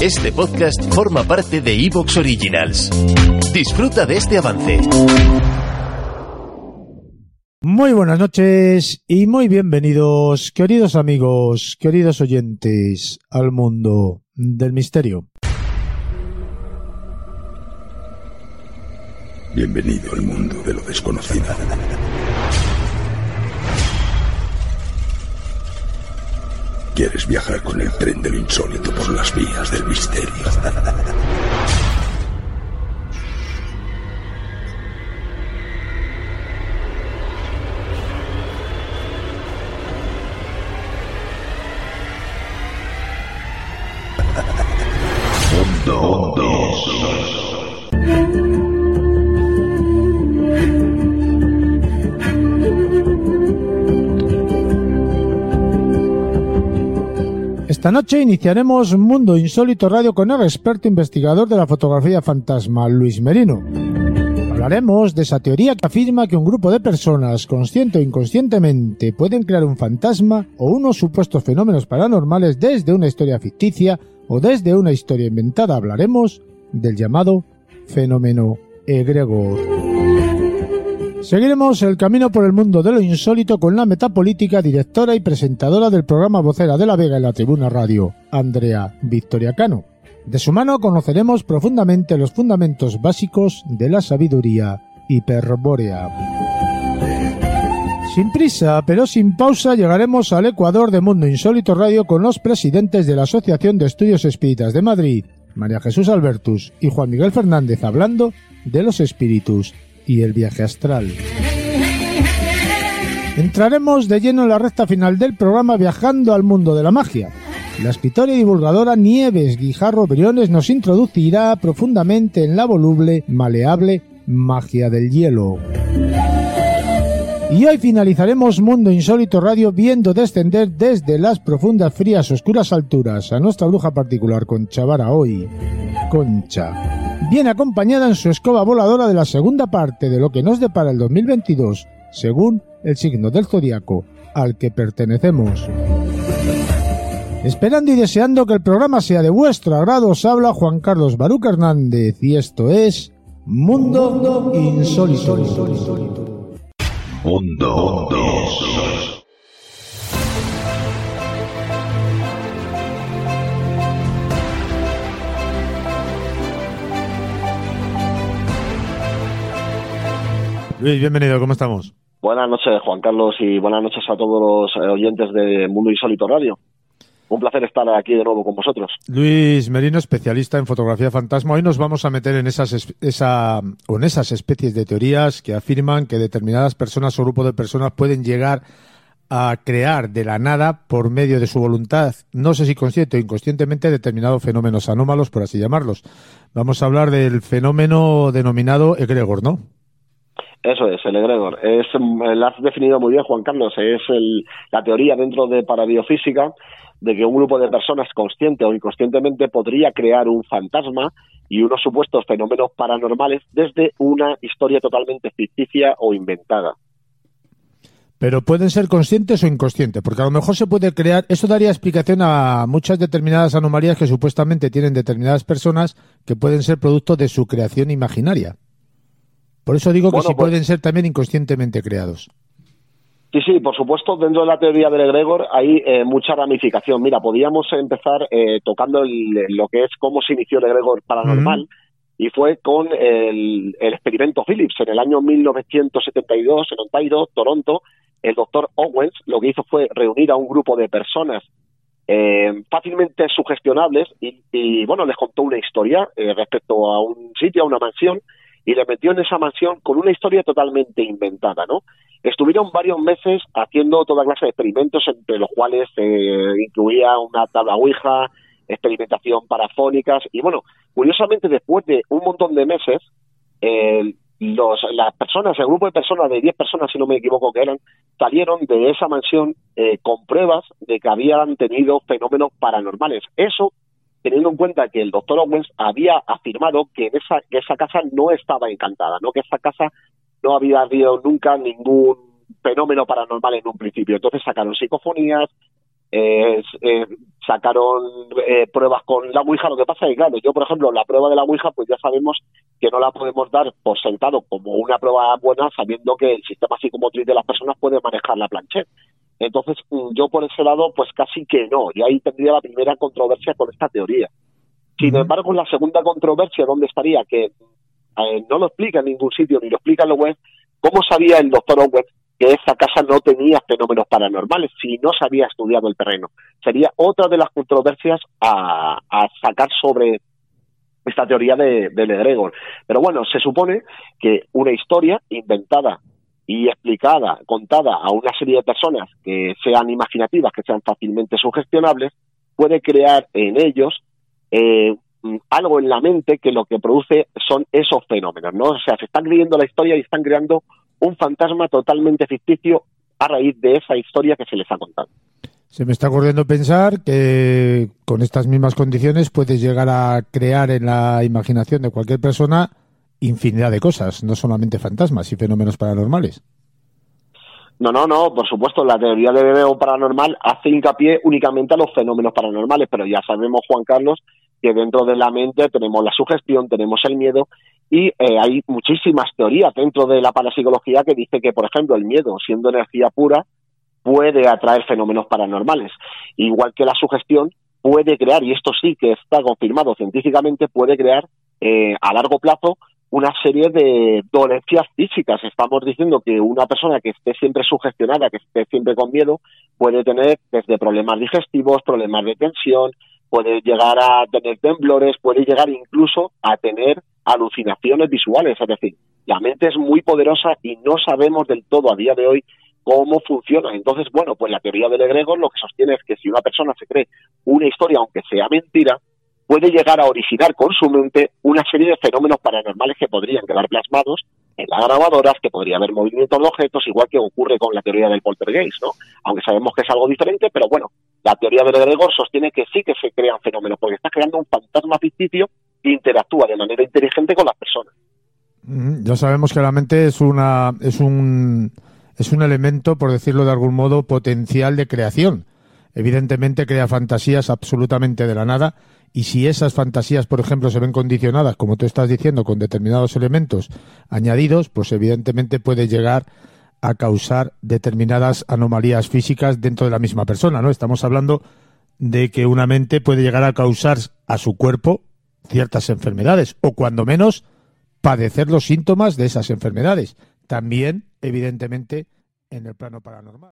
Este podcast forma parte de Evox Originals. Disfruta de este avance. Muy buenas noches y muy bienvenidos, queridos amigos, queridos oyentes, al mundo del misterio. Bienvenido al mundo de lo desconocido. ¿Quieres viajar con el tren de lo insólito por las vías del misterio? Esta noche iniciaremos Mundo Insólito Radio con el experto investigador de la fotografía fantasma, Luis Merino. Hablaremos de esa teoría que afirma que un grupo de personas, consciente o inconscientemente, pueden crear un fantasma o unos supuestos fenómenos paranormales desde una historia ficticia o desde una historia inventada. Hablaremos del llamado fenómeno egregor. Seguiremos el camino por el mundo de lo insólito con la metapolítica, directora y presentadora del programa Vocera de la Vega en la Tribuna Radio, Andrea Victoria Cano. De su mano conoceremos profundamente los fundamentos básicos de la sabiduría hiperbórea. Sin prisa, pero sin pausa, llegaremos al Ecuador de Mundo Insólito Radio con los presidentes de la Asociación de Estudios Espíritas de Madrid, María Jesús Albertus y Juan Miguel Fernández, hablando de los espíritus y el viaje astral. Entraremos de lleno en la recta final del programa viajando al mundo de la magia. La escritora y divulgadora Nieves Guijarro Briones nos introducirá profundamente en la voluble, maleable magia del hielo. Y hoy finalizaremos Mundo Insólito Radio viendo descender desde las profundas, frías, oscuras alturas a nuestra bruja particular Concha Vara hoy. Concha. Bien acompañada en su escoba voladora de la segunda parte de lo que nos depara el 2022, según el signo del zodiaco al que pertenecemos. Esperando y deseando que el programa sea de vuestro agrado, os habla Juan Carlos Baruca Hernández y esto es Mundo Insólito. Mundo Luis, bienvenido, ¿cómo estamos? Buenas noches, Juan Carlos, y buenas noches a todos los eh, oyentes de Mundo Insólito Radio. Un placer estar aquí de nuevo con vosotros. Luis Merino, especialista en fotografía fantasma. Hoy nos vamos a meter en esas, esa, en esas especies de teorías que afirman que determinadas personas o grupos de personas pueden llegar a crear de la nada, por medio de su voluntad, no sé si consciente o inconscientemente, determinados fenómenos anómalos, por así llamarlos. Vamos a hablar del fenómeno denominado egregor, ¿no? Eso es, el egregor. Es, lo has definido muy bien, Juan Carlos. Es el, la teoría dentro de parabiofísica de que un grupo de personas consciente o inconscientemente podría crear un fantasma y unos supuestos fenómenos paranormales desde una historia totalmente ficticia o inventada. Pero pueden ser conscientes o inconscientes, porque a lo mejor se puede crear, eso daría explicación a muchas determinadas anomalías que supuestamente tienen determinadas personas que pueden ser producto de su creación imaginaria. Por eso digo que sí pues pueden ser también inconscientemente creados. Sí, sí, por supuesto, dentro de la teoría del egregor hay eh, mucha ramificación. Mira, podríamos empezar eh, tocando lo que es cómo se inició el egregor paranormal, y fue con el, experimento Phillips en el año 1972 en Ontario, Toronto. El doctor Owens lo que hizo fue reunir a un grupo de personas eh, fácilmente sugestionables y, bueno, les contó una historia respecto a un sitio, a una mansión, y le metió en esa mansión con una historia totalmente inventada, ¿no? Estuvieron varios meses haciendo toda clase de experimentos, entre los cuales eh, incluía una tabla Ouija, experimentación parafónicas, y bueno, curiosamente después de un montón de meses, los, las personas, el grupo de personas, de 10 personas si no me equivoco que eran, salieron de esa mansión eh, con pruebas de que habían tenido fenómenos paranormales. Eso teniendo en cuenta que el doctor Owens había afirmado que esa, que esa casa no estaba encantada, no que esa casa no había habido nunca ningún fenómeno paranormal en un principio. Entonces sacaron psicofonías, eh, eh, sacaron eh, pruebas con la Ouija. Lo que pasa es que, claro, yo, por ejemplo, la prueba de la Ouija, pues ya sabemos que no la podemos dar por sentado como una prueba buena, sabiendo que el sistema psicomotriz de las personas puede manejar la plancheta. Entonces, mm, yo por ese lado, pues casi que no. Y ahí tendría la primera controversia con esta teoría. Sin embargo, la segunda controversia, ¿dónde estaría? Que eh, no lo explica en ningún sitio, ni lo explica en la web. ¿Cómo sabía el doctor Owen que esa casa no tenía fenómenos paranormales si no se había estudiado el terreno? Sería otra de las controversias a, sacar sobre esta teoría de, de. Pero bueno, se supone que una historia inventada y explicada, contada a una serie de personas que sean imaginativas, que sean fácilmente sugestionables, puede crear en ellos eh, algo en la mente que lo que produce son esos fenómenos, ¿no? O sea, se están creyendo la historia y están creando un fantasma totalmente ficticio a raíz de esa historia que se les ha contado. Se me está ocurriendo pensar que con estas mismas condiciones puedes llegar a crear en la imaginación de cualquier persona infinidad de cosas, no solamente fantasmas y fenómenos paranormales. No, no, no, por supuesto, la teoría de bebé paranormal hace hincapié únicamente a los fenómenos paranormales, pero ya sabemos, Juan Carlos, que dentro de la mente tenemos la sugestión, tenemos el miedo y eh, hay muchísimas teorías dentro de la parapsicología que dice que, por ejemplo, el miedo, siendo energía pura, puede atraer fenómenos paranormales. Igual que la sugestión puede crear, y esto sí que está confirmado científicamente, puede crear eh, a largo plazo una serie de dolencias físicas. Estamos diciendo que una persona que esté siempre sugestionada, que esté siempre con miedo, puede tener desde problemas digestivos, problemas de tensión, puede llegar a tener temblores, puede llegar incluso a tener alucinaciones visuales. Es decir, la mente es muy poderosa y no sabemos del todo a día de hoy cómo funciona. Entonces, bueno, pues la teoría del egregor lo que sostiene es que si una persona se cree una historia, aunque sea mentira, puede llegar a originar con su mente una serie de fenómenos paranormales que podrían quedar plasmados en las grabadoras, que podría haber movimientos de objetos, igual que ocurre con la teoría del poltergeist, ¿no? Aunque sabemos que es algo diferente, pero bueno, la teoría del egregor sostiene que sí que se crean fenómenos, porque está creando un fantasma ficticio que interactúa de manera inteligente con las personas. Ya sabemos que la mente es una es un es un elemento, por decirlo de algún modo, potencial de creación. Evidentemente crea fantasías absolutamente de la nada y si esas fantasías, por ejemplo, se ven condicionadas, como tú estás diciendo, con determinados elementos añadidos, pues evidentemente puede llegar a causar determinadas anomalías físicas dentro de la misma persona, ¿no? Estamos hablando de que una mente puede llegar a causar a su cuerpo ciertas enfermedades o cuando menos padecer los síntomas de esas enfermedades. También, evidentemente, en el plano paranormal.